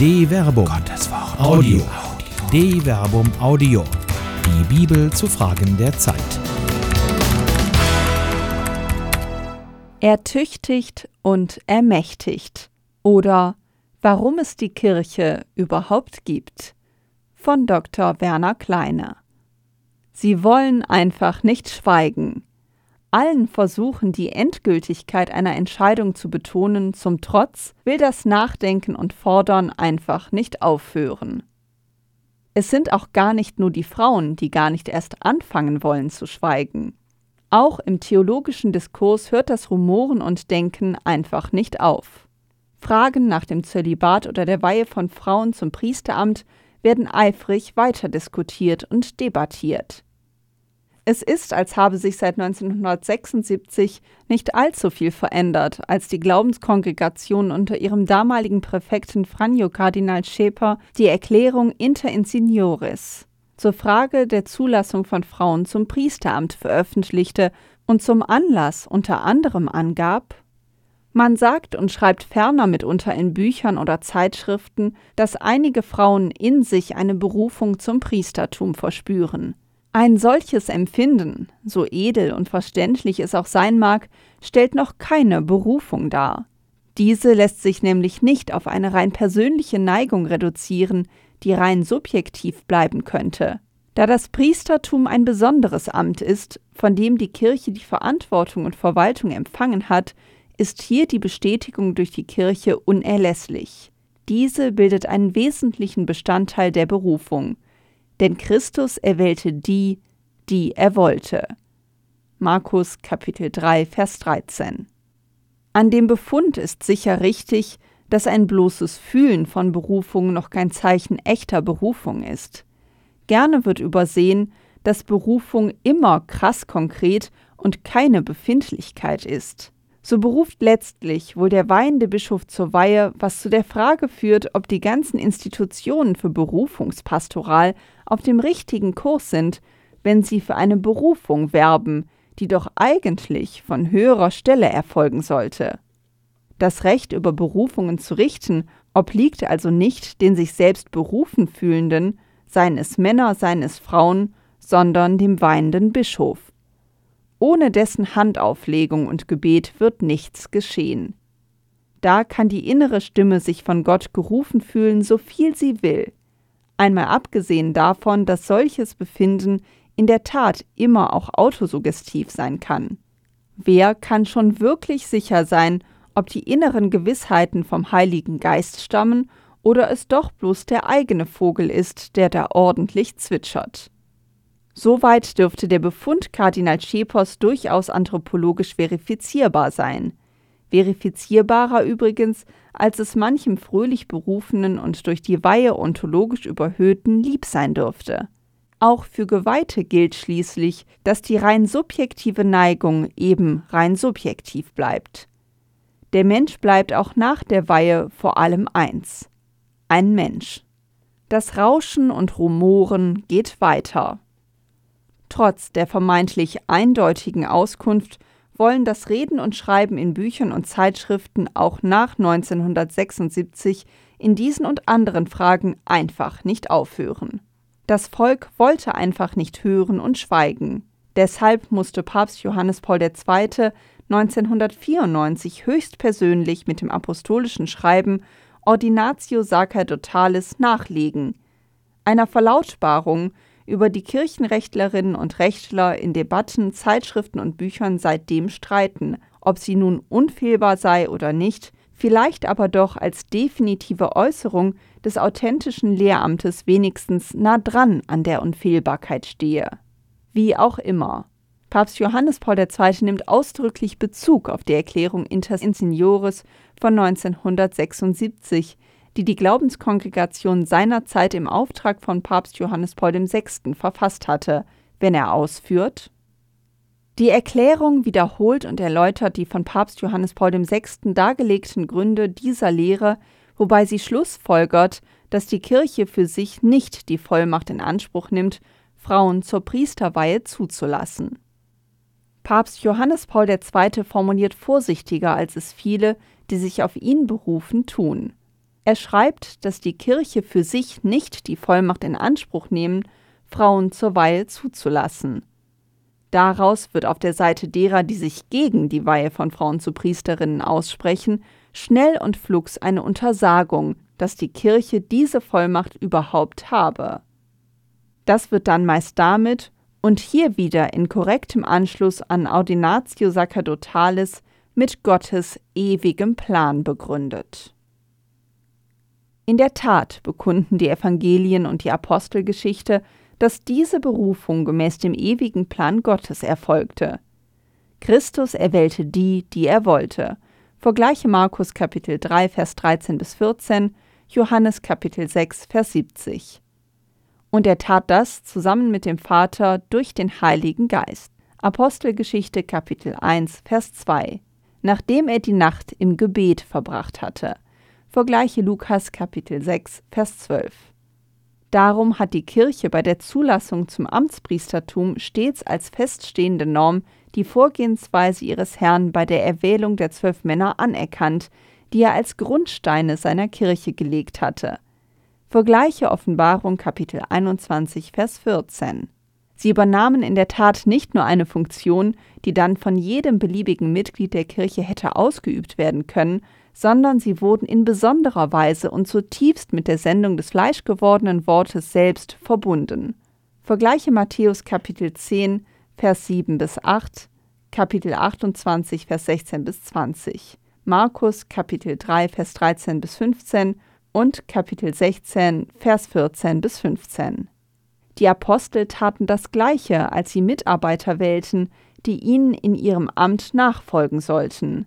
De Verbum. Gottes Wort. Audio. De Verbum Audio. Die Bibel zu Fragen der Zeit. Ertüchtigt und ermächtigt. Oder Warum es die Kirche überhaupt gibt. Von Dr. Werner Kleine. Sie wollen einfach nicht schweigen. Allen Versuchen, die Endgültigkeit einer Entscheidung zu betonen, zum Trotz, will das Nachdenken und Fordern einfach nicht aufhören. Es sind auch gar nicht nur die Frauen, die gar nicht erst anfangen wollen zu schweigen. Auch im theologischen Diskurs hört das Rumoren und Denken einfach nicht auf. Fragen nach dem Zölibat oder der Weihe von Frauen zum Priesteramt werden eifrig weiter diskutiert und debattiert. Es ist, als habe sich seit 1976 nicht allzu viel verändert, als die Glaubenskongregation unter ihrem damaligen Präfekten Franjo Kardinal Scheper die Erklärung Inter Insignoris zur Frage der Zulassung von Frauen zum Priesteramt veröffentlichte und zum Anlass unter anderem angab, man sagt und schreibt ferner mitunter in Büchern oder Zeitschriften, dass einige Frauen in sich eine Berufung zum Priestertum verspüren. Ein solches Empfinden, so edel und verständlich es auch sein mag, stellt noch keine Berufung dar. Diese lässt sich nämlich nicht auf eine rein persönliche Neigung reduzieren, die rein subjektiv bleiben könnte. Da das Priestertum ein besonderes Amt ist, von dem die Kirche die Verantwortung und Verwaltung empfangen hat, ist hier die Bestätigung durch die Kirche unerlässlich. Diese bildet einen wesentlichen Bestandteil der Berufung – denn Christus erwählte die, die er wollte. Markus Kapitel 3, Vers 13. An dem Befund ist sicher richtig, dass ein bloßes Fühlen von Berufung noch kein Zeichen echter Berufung ist. Gerne wird übersehen, dass Berufung immer krass konkret und keine Befindlichkeit ist. So beruft letztlich wohl der weihende Bischof zur Weihe, was zu der Frage führt, ob die ganzen Institutionen für Berufungspastoral auf dem richtigen Kurs sind, wenn sie für eine Berufung werben, die doch eigentlich von höherer Stelle erfolgen sollte. Das Recht über Berufungen zu richten obliegt also nicht den sich selbst berufen fühlenden, seien es Männer, seien es Frauen, sondern dem weinenden Bischof. Ohne dessen Handauflegung und Gebet wird nichts geschehen. Da kann die innere Stimme sich von Gott gerufen fühlen, so viel sie will einmal abgesehen davon, dass solches Befinden in der Tat immer auch autosuggestiv sein kann. Wer kann schon wirklich sicher sein, ob die inneren Gewissheiten vom Heiligen Geist stammen oder es doch bloß der eigene Vogel ist, der da ordentlich zwitschert? Soweit dürfte der Befund Kardinal Schepers durchaus anthropologisch verifizierbar sein verifizierbarer übrigens, als es manchem fröhlich berufenen und durch die Weihe ontologisch überhöhten lieb sein dürfte. Auch für Geweihte gilt schließlich, dass die rein subjektive Neigung eben rein subjektiv bleibt. Der Mensch bleibt auch nach der Weihe vor allem eins: ein Mensch. Das Rauschen und Rumoren geht weiter. Trotz der vermeintlich eindeutigen Auskunft wollen das Reden und Schreiben in Büchern und Zeitschriften auch nach 1976 in diesen und anderen Fragen einfach nicht aufhören. Das Volk wollte einfach nicht hören und schweigen. Deshalb musste Papst Johannes Paul II. 1994 höchstpersönlich mit dem apostolischen Schreiben Ordinatio Sacerdotalis nachlegen, einer Verlautbarung, über die Kirchenrechtlerinnen und Rechtler in Debatten, Zeitschriften und Büchern seitdem streiten, ob sie nun unfehlbar sei oder nicht, vielleicht aber doch als definitive Äußerung des authentischen Lehramtes wenigstens nah dran an der Unfehlbarkeit stehe. Wie auch immer. Papst Johannes Paul II. nimmt ausdrücklich Bezug auf die Erklärung Inter Insignoris von 1976, die die Glaubenskongregation seinerzeit im Auftrag von Papst Johannes Paul VI. verfasst hatte, wenn er ausführt die Erklärung wiederholt und erläutert die von Papst Johannes Paul VI. dargelegten Gründe dieser Lehre, wobei sie schlussfolgert, dass die Kirche für sich nicht die Vollmacht in Anspruch nimmt, Frauen zur Priesterweihe zuzulassen. Papst Johannes Paul II. formuliert vorsichtiger, als es viele, die sich auf ihn berufen, tun. Er schreibt, dass die Kirche für sich nicht die Vollmacht in Anspruch nehmen, Frauen zur Weihe zuzulassen. Daraus wird auf der Seite derer, die sich gegen die Weihe von Frauen zu Priesterinnen aussprechen, schnell und flugs eine Untersagung, dass die Kirche diese Vollmacht überhaupt habe. Das wird dann meist damit und hier wieder in korrektem Anschluss an Ordinatio Sacerdotalis mit Gottes ewigem Plan begründet. In der Tat bekunden die Evangelien und die Apostelgeschichte, dass diese Berufung gemäß dem ewigen Plan Gottes erfolgte. Christus erwählte die, die er wollte. Vergleiche Markus Kapitel 3, Vers 13 bis 14, Johannes Kapitel 6, Vers 70. Und er tat das zusammen mit dem Vater durch den Heiligen Geist. Apostelgeschichte Kapitel 1, Vers 2. Nachdem er die Nacht im Gebet verbracht hatte. Vergleiche Lukas Kapitel 6, Vers 12. Darum hat die Kirche bei der Zulassung zum Amtspriestertum stets als feststehende Norm die Vorgehensweise ihres Herrn bei der Erwählung der zwölf Männer anerkannt, die er als Grundsteine seiner Kirche gelegt hatte. Vergleiche Offenbarung Kapitel 21 Vers 14. Sie übernahmen in der Tat nicht nur eine Funktion, die dann von jedem beliebigen Mitglied der Kirche hätte ausgeübt werden können, sondern sie wurden in besonderer Weise und zutiefst mit der Sendung des fleischgewordenen Wortes selbst verbunden. Vergleiche Matthäus Kapitel 10, Vers 7 bis 8, Kapitel 28, Vers 16 bis 20, Markus Kapitel 3, Vers 13 bis 15 und Kapitel 16, Vers 14 bis 15. Die Apostel taten das Gleiche, als sie Mitarbeiter wählten, die ihnen in ihrem Amt nachfolgen sollten.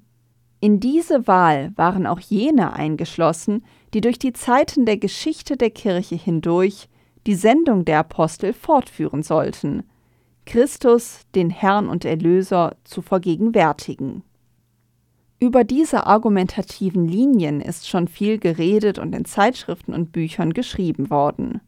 In diese Wahl waren auch jene eingeschlossen, die durch die Zeiten der Geschichte der Kirche hindurch die Sendung der Apostel fortführen sollten, Christus, den Herrn und Erlöser, zu vergegenwärtigen. Über diese argumentativen Linien ist schon viel geredet und in Zeitschriften und Büchern geschrieben worden.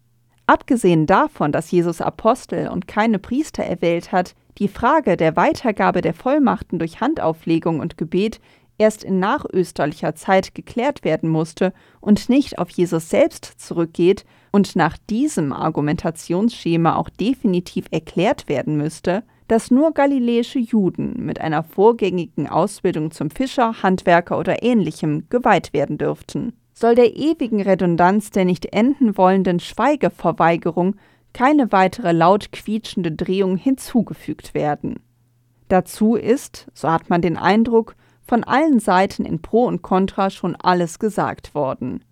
Abgesehen davon, dass Jesus Apostel und keine Priester erwählt hat, die Frage der Weitergabe der Vollmachten durch Handauflegung und Gebet erst in nachösterlicher Zeit geklärt werden musste und nicht auf Jesus selbst zurückgeht und nach diesem Argumentationsschema auch definitiv erklärt werden müsste, dass nur galiläische Juden mit einer vorgängigen Ausbildung zum Fischer, Handwerker oder ähnlichem geweiht werden dürften. Soll der ewigen Redundanz der nicht enden wollenden Schweigeverweigerung keine weitere laut quietschende Drehung hinzugefügt werden. Dazu ist, so hat man den Eindruck, von allen Seiten in Pro und Contra schon alles gesagt worden.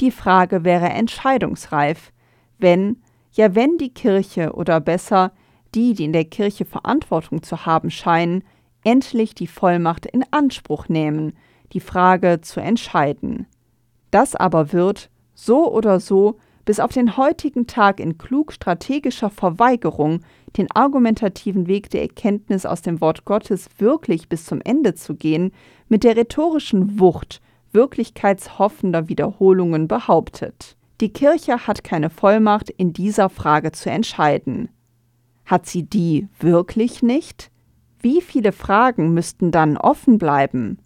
Die Frage wäre entscheidungsreif, wenn, ja wenn die Kirche oder besser die, die in der Kirche Verantwortung zu haben scheinen, endlich die Vollmacht in Anspruch nehmen, die Frage zu entscheiden. Das aber wird, so oder so, bis auf den heutigen Tag in klug strategischer Verweigerung, den argumentativen Weg der Erkenntnis aus dem Wort Gottes wirklich bis zum Ende zu gehen, mit der rhetorischen Wucht wirklichkeitshoffender Wiederholungen behauptet. Die Kirche hat keine Vollmacht, in dieser Frage zu entscheiden. Hat sie die wirklich nicht? Wie viele Fragen müssten dann offen bleiben?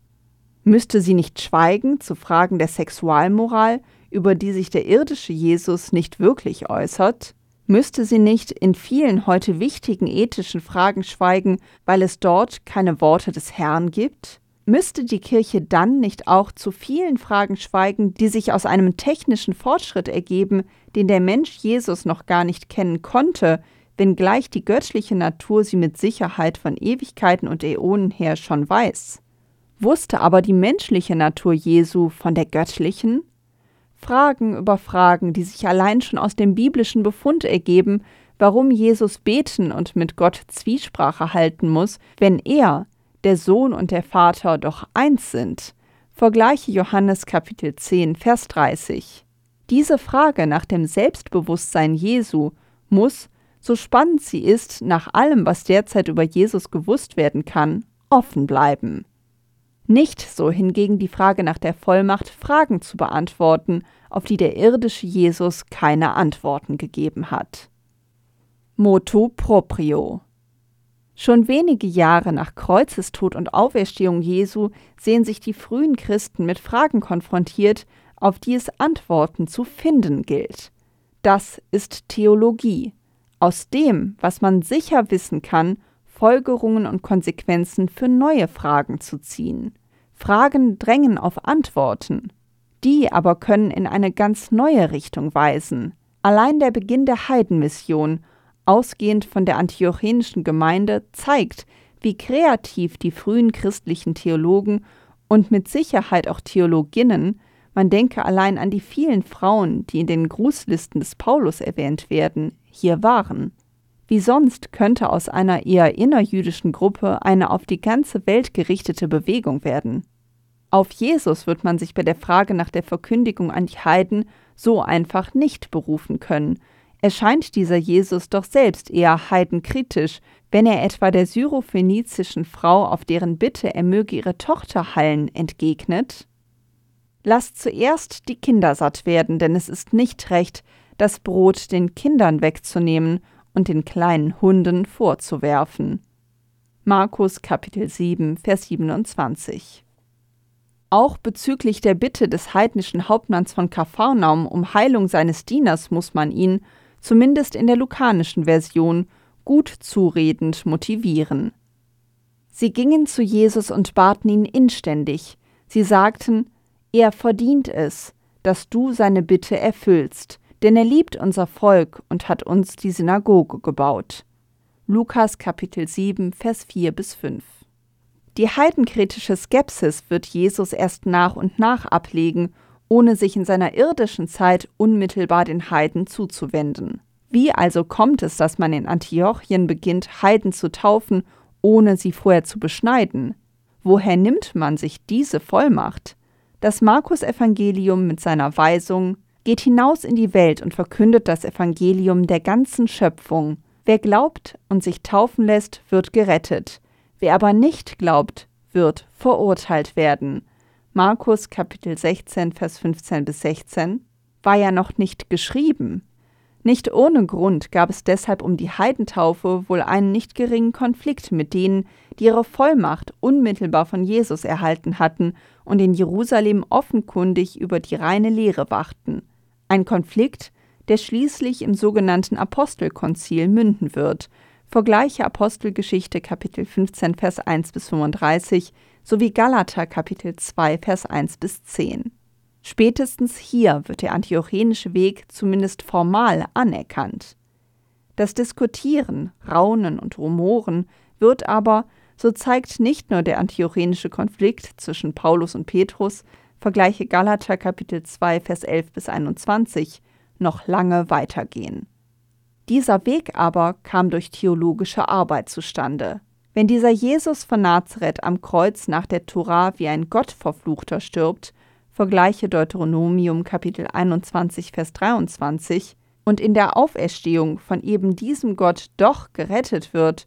Müsste sie nicht schweigen zu Fragen der Sexualmoral, über die sich der irdische Jesus nicht wirklich äußert? Müsste sie nicht in vielen heute wichtigen ethischen Fragen schweigen, weil es dort keine Worte des Herrn gibt? Müsste die Kirche dann nicht auch zu vielen Fragen schweigen, die sich aus einem technischen Fortschritt ergeben, den der Mensch Jesus noch gar nicht kennen konnte, wenngleich die göttliche Natur sie mit Sicherheit von Ewigkeiten und Äonen her schon weiß? Wusste aber die menschliche Natur Jesu von der göttlichen? Fragen über Fragen, die sich allein schon aus dem biblischen Befund ergeben, warum Jesus beten und mit Gott Zwiesprache halten muss, wenn er, der Sohn und der Vater doch eins sind. Vergleiche Johannes Kapitel 10, Vers 30. Diese Frage nach dem Selbstbewusstsein Jesu muss, so spannend sie ist, nach allem, was derzeit über Jesus gewusst werden kann, offen bleiben. Nicht so hingegen die Frage nach der Vollmacht, Fragen zu beantworten, auf die der irdische Jesus keine Antworten gegeben hat. Motu proprio Schon wenige Jahre nach Kreuzestod und Auferstehung Jesu sehen sich die frühen Christen mit Fragen konfrontiert, auf die es Antworten zu finden gilt. Das ist Theologie. Aus dem, was man sicher wissen kann, Folgerungen und Konsequenzen für neue Fragen zu ziehen. Fragen drängen auf Antworten. Die aber können in eine ganz neue Richtung weisen. Allein der Beginn der Heidenmission, ausgehend von der antiochenischen Gemeinde, zeigt, wie kreativ die frühen christlichen Theologen und mit Sicherheit auch Theologinnen, man denke allein an die vielen Frauen, die in den Grußlisten des Paulus erwähnt werden, hier waren. Wie sonst könnte aus einer eher innerjüdischen Gruppe eine auf die ganze Welt gerichtete Bewegung werden? Auf Jesus wird man sich bei der Frage nach der Verkündigung an die Heiden so einfach nicht berufen können. Erscheint dieser Jesus doch selbst eher heidenkritisch, wenn er etwa der syrophönizischen Frau, auf deren Bitte er möge ihre Tochter heilen, entgegnet: Lasst zuerst die Kinder satt werden, denn es ist nicht recht, das Brot den Kindern wegzunehmen und den kleinen Hunden vorzuwerfen. Markus Kapitel 7, Vers 27 auch bezüglich der Bitte des heidnischen Hauptmanns von Kapharnaum um Heilung seines Dieners muss man ihn, zumindest in der lukanischen Version, gut zuredend motivieren. Sie gingen zu Jesus und baten ihn inständig. Sie sagten, er verdient es, dass du seine Bitte erfüllst, denn er liebt unser Volk und hat uns die Synagoge gebaut. Lukas Kapitel 7, Vers 4 bis 5 die heidenkritische Skepsis wird Jesus erst nach und nach ablegen, ohne sich in seiner irdischen Zeit unmittelbar den Heiden zuzuwenden. Wie also kommt es, dass man in Antiochien beginnt, Heiden zu taufen, ohne sie vorher zu beschneiden? Woher nimmt man sich diese Vollmacht? Das Markus-Evangelium mit seiner Weisung geht hinaus in die Welt und verkündet das Evangelium der ganzen Schöpfung. Wer glaubt und sich taufen lässt, wird gerettet. Wer aber nicht glaubt, wird verurteilt werden. Markus Kapitel 16, Vers 15 bis 16 war ja noch nicht geschrieben. Nicht ohne Grund gab es deshalb um die Heidentaufe wohl einen nicht geringen Konflikt mit denen, die ihre Vollmacht unmittelbar von Jesus erhalten hatten und in Jerusalem offenkundig über die reine Lehre wachten. Ein Konflikt, der schließlich im sogenannten Apostelkonzil münden wird, Vergleiche Apostelgeschichte Kapitel 15 Vers 1 bis 35 sowie Galater Kapitel 2 Vers 1 bis 10. Spätestens hier wird der antiochenische Weg zumindest formal anerkannt. Das Diskutieren, Raunen und Rumoren wird aber, so zeigt nicht nur der antiochenische Konflikt zwischen Paulus und Petrus, vergleiche Galater Kapitel 2 Vers 11 bis 21, noch lange weitergehen. Dieser Weg aber kam durch theologische Arbeit zustande. Wenn dieser Jesus von Nazareth am Kreuz nach der Tora wie ein Gottverfluchter stirbt, vergleiche Deuteronomium Kapitel 21 Vers 23, und in der Auferstehung von eben diesem Gott doch gerettet wird,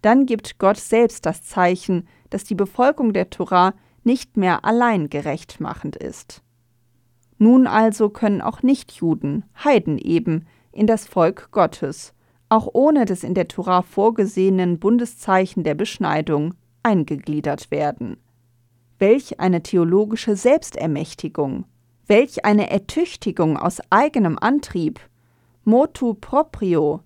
dann gibt Gott selbst das Zeichen, dass die Befolgung der Tora nicht mehr allein gerechtmachend ist. Nun also können auch Nichtjuden, Heiden eben, in das Volk Gottes, auch ohne des in der Tora vorgesehenen Bundeszeichen der Beschneidung, eingegliedert werden. Welch eine theologische Selbstermächtigung, welch eine Ertüchtigung aus eigenem Antrieb, motu proprio,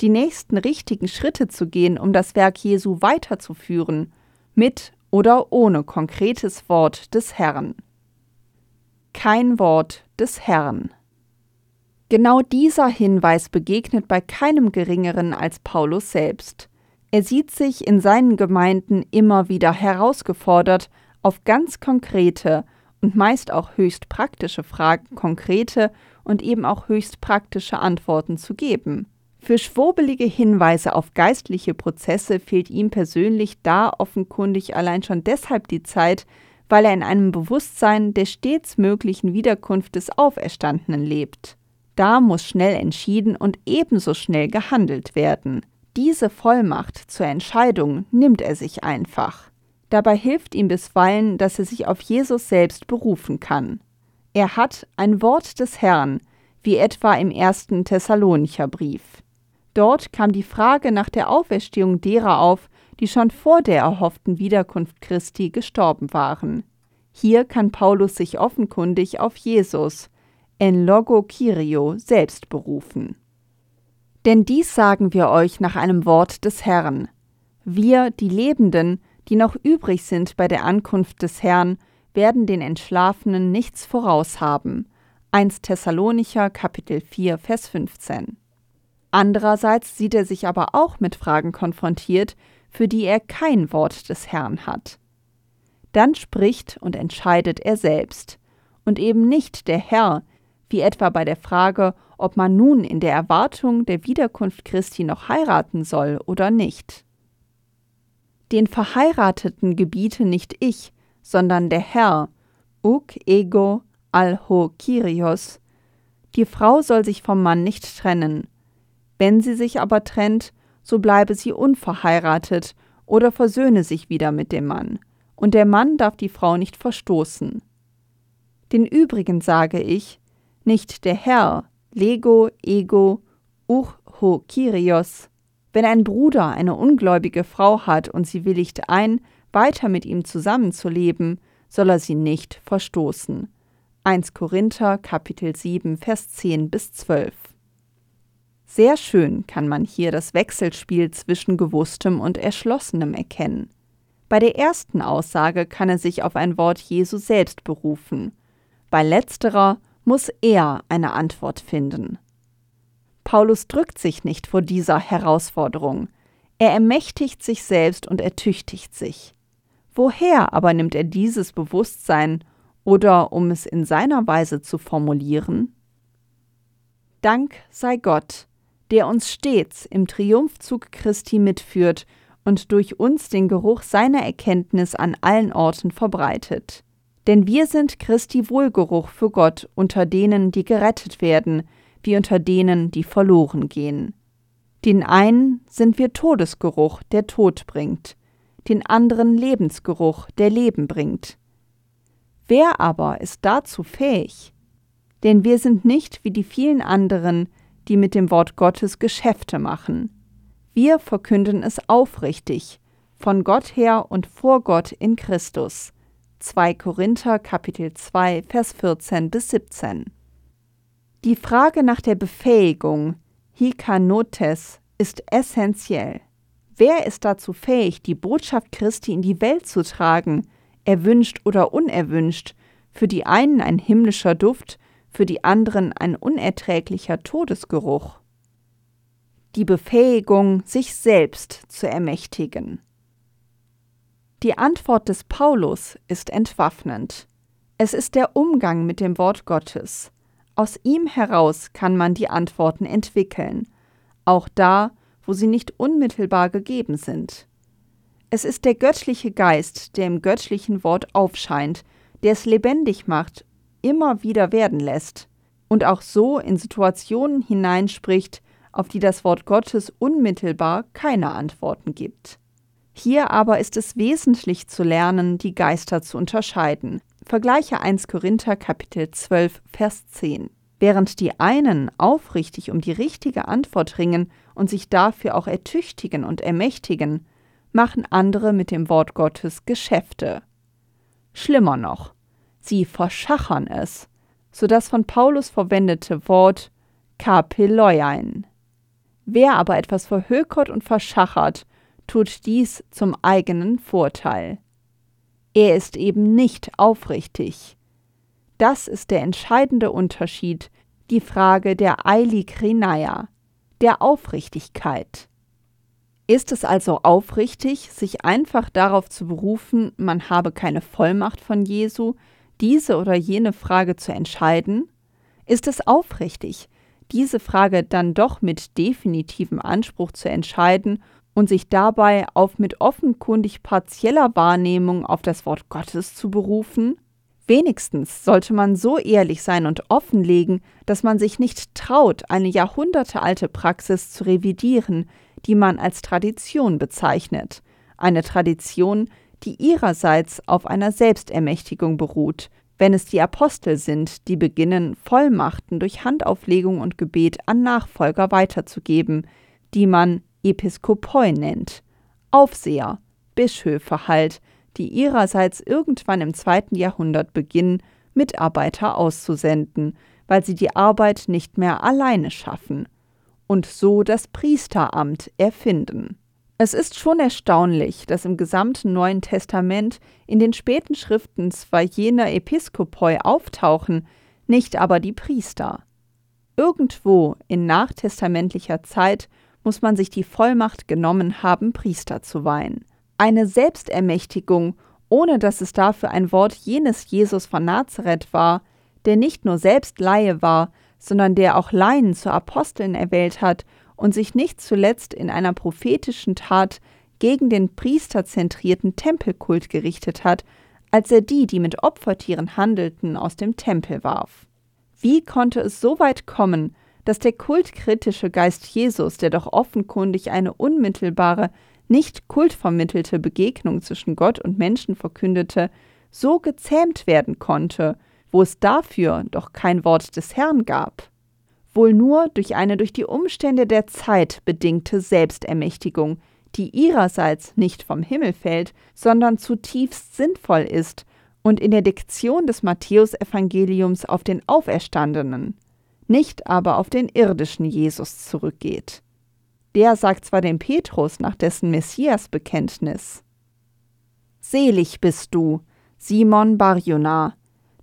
die nächsten richtigen Schritte zu gehen, um das Werk Jesu weiterzuführen, mit oder ohne konkretes Wort des Herrn. Kein Wort des Herrn. Genau dieser Hinweis begegnet bei keinem geringeren als Paulus selbst. Er sieht sich in seinen Gemeinden immer wieder herausgefordert, auf ganz konkrete und meist auch höchst praktische Fragen konkrete und eben auch höchst praktische Antworten zu geben. Für schwurbelige Hinweise auf geistliche Prozesse fehlt ihm persönlich da offenkundig allein schon deshalb die Zeit, weil er in einem Bewusstsein der stets möglichen Wiederkunft des Auferstandenen lebt. Da muss schnell entschieden und ebenso schnell gehandelt werden. Diese Vollmacht zur Entscheidung nimmt er sich einfach. Dabei hilft ihm bisweilen, dass er sich auf Jesus selbst berufen kann. Er hat ein Wort des Herrn, wie etwa im ersten Thessalonicher Brief. Dort kam die Frage nach der Auferstehung derer auf, die schon vor der erhofften Wiederkunft Christi gestorben waren. Hier kann Paulus sich offenkundig auf Jesus, en logo Kyrio, selbst berufen. Denn dies sagen wir euch nach einem Wort des Herrn. Wir, die Lebenden, die noch übrig sind bei der Ankunft des Herrn, werden den Entschlafenen nichts voraushaben. 1 Thessalonicher Kapitel 4 Vers 15. Andererseits sieht er sich aber auch mit Fragen konfrontiert, für die er kein Wort des Herrn hat. Dann spricht und entscheidet er selbst, und eben nicht der Herr, wie etwa bei der Frage, ob man nun in der Erwartung der Wiederkunft Christi noch heiraten soll oder nicht. Den Verheirateten gebiete nicht ich, sondern der Herr, uk ego alho Kyrios. Die Frau soll sich vom Mann nicht trennen. Wenn sie sich aber trennt, so bleibe sie unverheiratet oder versöhne sich wieder mit dem Mann, und der Mann darf die Frau nicht verstoßen. Den übrigen sage ich, nicht der Herr, lego ego uch ho Kyrios. Wenn ein Bruder eine ungläubige Frau hat und sie willigt ein, weiter mit ihm zusammenzuleben, soll er sie nicht verstoßen. 1 Korinther Kapitel 7 Vers 10 bis 12. Sehr schön kann man hier das Wechselspiel zwischen Gewusstem und Erschlossenem erkennen. Bei der ersten Aussage kann er sich auf ein Wort Jesu selbst berufen. Bei letzterer muss er eine Antwort finden. Paulus drückt sich nicht vor dieser Herausforderung. Er ermächtigt sich selbst und ertüchtigt sich. Woher aber nimmt er dieses Bewusstsein oder um es in seiner Weise zu formulieren? Dank sei Gott, der uns stets im Triumphzug Christi mitführt und durch uns den Geruch seiner Erkenntnis an allen Orten verbreitet. Denn wir sind Christi Wohlgeruch für Gott unter denen, die gerettet werden, wie unter denen, die verloren gehen. Den einen sind wir Todesgeruch, der Tod bringt, den anderen Lebensgeruch, der Leben bringt. Wer aber ist dazu fähig? Denn wir sind nicht wie die vielen anderen, die mit dem Wort Gottes Geschäfte machen. Wir verkünden es aufrichtig, von Gott her und vor Gott in Christus. 2 Korinther Kapitel 2 Vers 14 bis 17. Die Frage nach der Befähigung, Hikanotes, ist essentiell. Wer ist dazu fähig, die Botschaft Christi in die Welt zu tragen, erwünscht oder unerwünscht, für die einen ein himmlischer Duft, für die anderen ein unerträglicher Todesgeruch? Die Befähigung, sich selbst zu ermächtigen. Die Antwort des Paulus ist entwaffnend. Es ist der Umgang mit dem Wort Gottes. Aus ihm heraus kann man die Antworten entwickeln, auch da, wo sie nicht unmittelbar gegeben sind. Es ist der göttliche Geist, der im göttlichen Wort aufscheint, der es lebendig macht, immer wieder werden lässt und auch so in Situationen hineinspricht, auf die das Wort Gottes unmittelbar keine Antworten gibt. Hier aber ist es wesentlich zu lernen, die Geister zu unterscheiden. Vergleiche 1 Korinther Kapitel 12 Vers 10. Während die einen aufrichtig um die richtige Antwort ringen und sich dafür auch ertüchtigen und ermächtigen, machen andere mit dem Wort Gottes Geschäfte. Schlimmer noch, sie verschachern es, so das von Paulus verwendete Wort kapeloian. Wer aber etwas verhökert und verschachert, tut dies zum eigenen Vorteil. Er ist eben nicht aufrichtig. Das ist der entscheidende Unterschied, die Frage der Eilikrinaya, der Aufrichtigkeit. Ist es also aufrichtig, sich einfach darauf zu berufen, man habe keine Vollmacht von Jesu, diese oder jene Frage zu entscheiden? Ist es aufrichtig, diese Frage dann doch mit definitivem Anspruch zu entscheiden und sich dabei auf mit offenkundig partieller Wahrnehmung auf das Wort Gottes zu berufen? Wenigstens sollte man so ehrlich sein und offenlegen, dass man sich nicht traut, eine jahrhundertealte Praxis zu revidieren, die man als Tradition bezeichnet, eine Tradition, die ihrerseits auf einer Selbstermächtigung beruht, wenn es die Apostel sind, die beginnen, Vollmachten durch Handauflegung und Gebet an Nachfolger weiterzugeben, die man Episkopoi nennt, Aufseher, Bischöfe halt, die ihrerseits irgendwann im zweiten Jahrhundert beginnen, Mitarbeiter auszusenden, weil sie die Arbeit nicht mehr alleine schaffen und so das Priesteramt erfinden. Es ist schon erstaunlich, dass im gesamten Neuen Testament in den späten Schriften zwar jene Episkopoi auftauchen, nicht aber die Priester. Irgendwo in nachtestamentlicher Zeit muss man sich die Vollmacht genommen haben, Priester zu weihen. Eine Selbstermächtigung, ohne dass es dafür ein Wort jenes Jesus von Nazareth war, der nicht nur selbst Laie war, sondern der auch Laien zu Aposteln erwählt hat und sich nicht zuletzt in einer prophetischen Tat gegen den priesterzentrierten Tempelkult gerichtet hat, als er die, die mit Opfertieren handelten, aus dem Tempel warf. Wie konnte es so weit kommen, dass der kultkritische Geist Jesus, der doch offenkundig eine unmittelbare, nicht kultvermittelte Begegnung zwischen Gott und Menschen verkündete, so gezähmt werden konnte, wo es dafür doch kein Wort des Herrn gab? Wohl nur durch eine durch die Umstände der Zeit bedingte Selbstermächtigung, die ihrerseits nicht vom Himmel fällt, sondern zutiefst sinnvoll ist und in der Diktion des Matthäusevangeliums auf den Auferstandenen, nicht aber auf den irdischen Jesus zurückgeht. Der sagt zwar dem Petrus nach dessen Messiasbekenntnis: Selig bist du, Simon Barjona,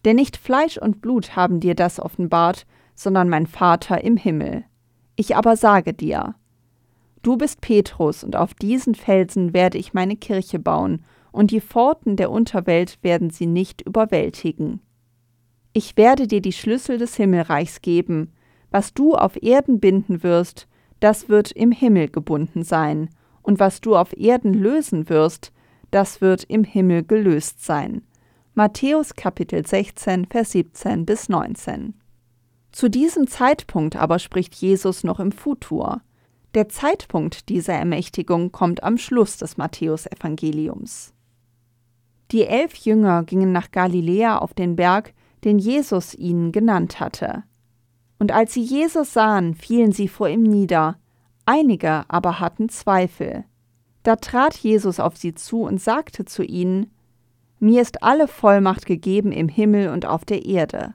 denn nicht Fleisch und Blut haben dir das offenbart, sondern mein Vater im Himmel. Ich aber sage dir, du bist Petrus, und auf diesen Felsen werde ich meine Kirche bauen, und die Pforten der Unterwelt werden sie nicht überwältigen. Ich werde dir die Schlüssel des Himmelreichs geben, was du auf Erden binden wirst, das wird im Himmel gebunden sein, und was du auf Erden lösen wirst, das wird im Himmel gelöst sein. Matthäus Kapitel 16, Vers 17 bis 19. Zu diesem Zeitpunkt aber spricht Jesus noch im Futur. Der Zeitpunkt dieser Ermächtigung kommt am Schluss des Matthäusevangeliums. Die elf Jünger gingen nach Galiläa auf den Berg, den Jesus ihnen genannt hatte. Und als sie Jesus sahen, fielen sie vor ihm nieder, einige aber hatten Zweifel. Da trat Jesus auf sie zu und sagte zu ihnen, Mir ist alle Vollmacht gegeben im Himmel und auf der Erde.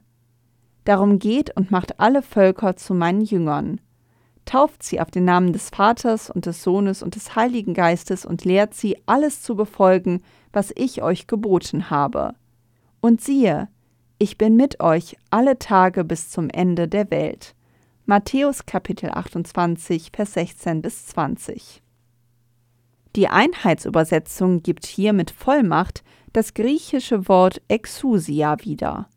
Darum geht und macht alle Völker zu meinen Jüngern. Tauft sie auf den Namen des Vaters und des Sohnes und des Heiligen Geistes und lehrt sie, alles zu befolgen, was ich euch geboten habe. Und siehe, ich bin mit euch alle Tage bis zum Ende der Welt. Matthäus Kapitel 28, Vers 16 bis 20. Die Einheitsübersetzung gibt hier mit Vollmacht das griechische Wort Exousia wieder.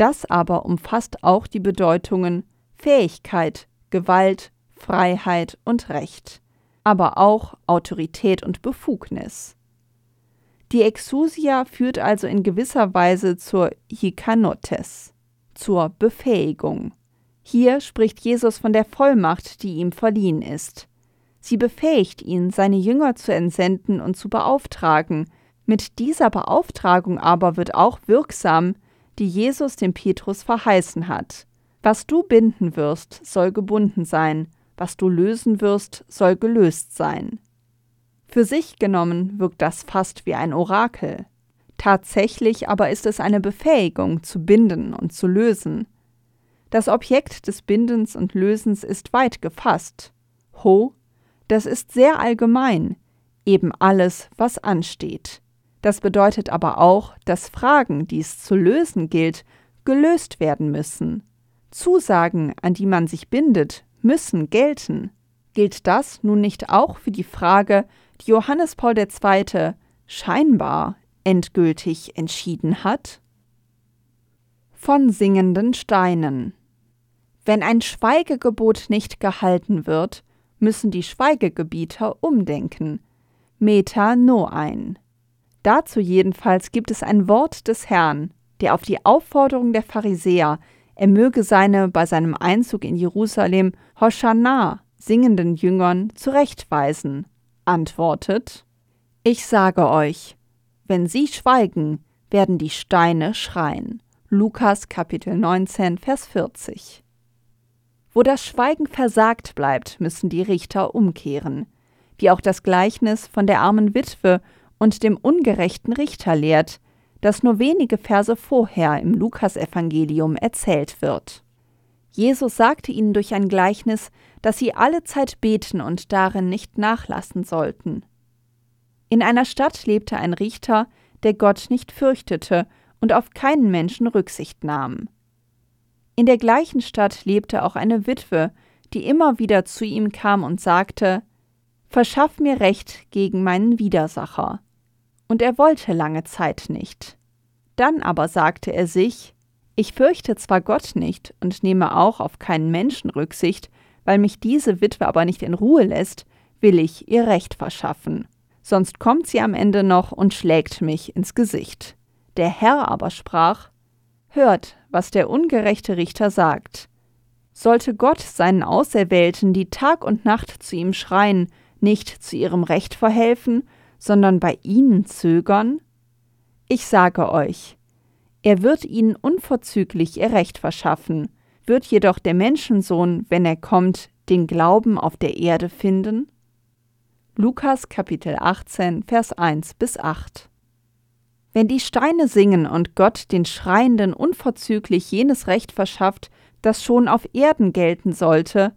Das aber umfasst auch die Bedeutungen Fähigkeit, Gewalt, Freiheit und Recht, aber auch Autorität und Befugnis. Die Exousia führt also in gewisser Weise zur Hikanotes, zur Befähigung. Hier spricht Jesus von der Vollmacht, die ihm verliehen ist. Sie befähigt ihn, seine Jünger zu entsenden und zu beauftragen. Mit dieser Beauftragung aber wird auch wirksam, die Jesus dem Petrus verheißen hat. Was du binden wirst, soll gebunden sein, was du lösen wirst, soll gelöst sein. Für sich genommen wirkt das fast wie ein Orakel. Tatsächlich aber ist es eine Befähigung zu binden und zu lösen. Das Objekt des Bindens und Lösens ist weit gefasst. Ho, das ist sehr allgemein, eben alles, was ansteht. Das bedeutet aber auch, dass Fragen, die es zu lösen gilt, gelöst werden müssen. Zusagen, an die man sich bindet, müssen gelten. Gilt das nun nicht auch für die Frage, die Johannes Paul II. scheinbar endgültig entschieden hat? Von singenden Steinen. Wenn ein Schweigegebot nicht gehalten wird, müssen die Schweigegebieter umdenken. Meta no ein. Dazu jedenfalls gibt es ein Wort des Herrn, der auf die Aufforderung der Pharisäer, er möge seine bei seinem Einzug in Jerusalem Hosanna singenden Jüngern zurechtweisen antwortet, Ich sage euch, wenn sie schweigen, werden die Steine schreien. Lukas Kapitel 19, Vers 40. Wo das Schweigen versagt bleibt, müssen die Richter umkehren, wie auch das Gleichnis von der armen Witwe und dem ungerechten Richter lehrt, das nur wenige Verse vorher im Lukasevangelium erzählt wird. Jesus sagte ihnen durch ein Gleichnis, dass sie alle Zeit beten und darin nicht nachlassen sollten. In einer Stadt lebte ein Richter, der Gott nicht fürchtete und auf keinen Menschen Rücksicht nahm. In der gleichen Stadt lebte auch eine Witwe, die immer wieder zu ihm kam und sagte Verschaff mir Recht gegen meinen Widersacher. Und er wollte lange Zeit nicht. Dann aber sagte er sich Ich fürchte zwar Gott nicht und nehme auch auf keinen Menschen Rücksicht, weil mich diese Witwe aber nicht in Ruhe lässt, will ich ihr Recht verschaffen. Sonst kommt sie am Ende noch und schlägt mich ins Gesicht. Der Herr aber sprach Hört, was der ungerechte Richter sagt. Sollte Gott seinen Auserwählten, die Tag und Nacht zu ihm schreien, nicht zu ihrem Recht verhelfen, sondern bei ihnen zögern? Ich sage euch, er wird ihnen unverzüglich ihr Recht verschaffen, wird jedoch der Menschensohn, wenn er kommt, den Glauben auf der Erde finden? Lukas Kapitel 18, Vers 1 bis 8 Wenn die Steine singen und Gott den Schreienden unverzüglich jenes Recht verschafft, das schon auf Erden gelten sollte,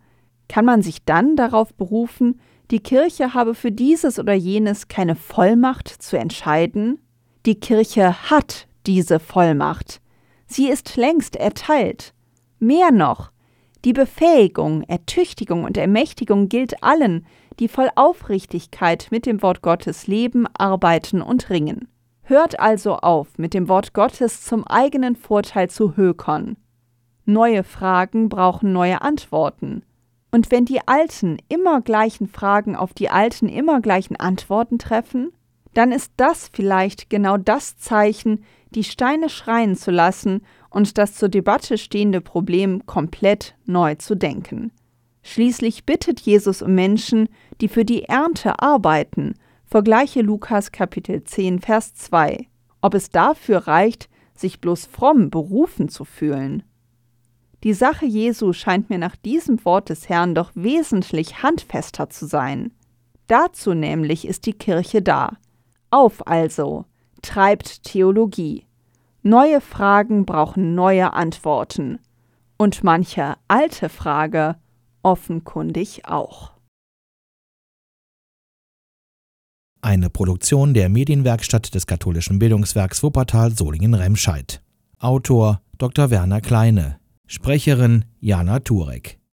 kann man sich dann darauf berufen, die Kirche habe für dieses oder jenes keine Vollmacht zu entscheiden? Die Kirche hat diese Vollmacht. Sie ist längst erteilt. Mehr noch, die Befähigung, Ertüchtigung und Ermächtigung gilt allen, die voll Aufrichtigkeit mit dem Wort Gottes leben, arbeiten und ringen. Hört also auf, mit dem Wort Gottes zum eigenen Vorteil zu hökern. Neue Fragen brauchen neue Antworten. Und wenn die alten, immer gleichen Fragen auf die alten, immer gleichen Antworten treffen, dann ist das vielleicht genau das Zeichen, die Steine schreien zu lassen und das zur Debatte stehende Problem komplett neu zu denken. Schließlich bittet Jesus um Menschen, die für die Ernte arbeiten, vergleiche Lukas Kapitel 10, Vers 2, ob es dafür reicht, sich bloß fromm berufen zu fühlen. Die Sache Jesu scheint mir nach diesem Wort des Herrn doch wesentlich handfester zu sein. Dazu nämlich ist die Kirche da. Auf also, treibt Theologie. Neue Fragen brauchen neue Antworten. Und manche alte Frage offenkundig auch. Eine Produktion der Medienwerkstatt des katholischen Bildungswerks Wuppertal Solingen-Remscheid. Autor Dr. Werner Kleine. Sprecherin Jana Turek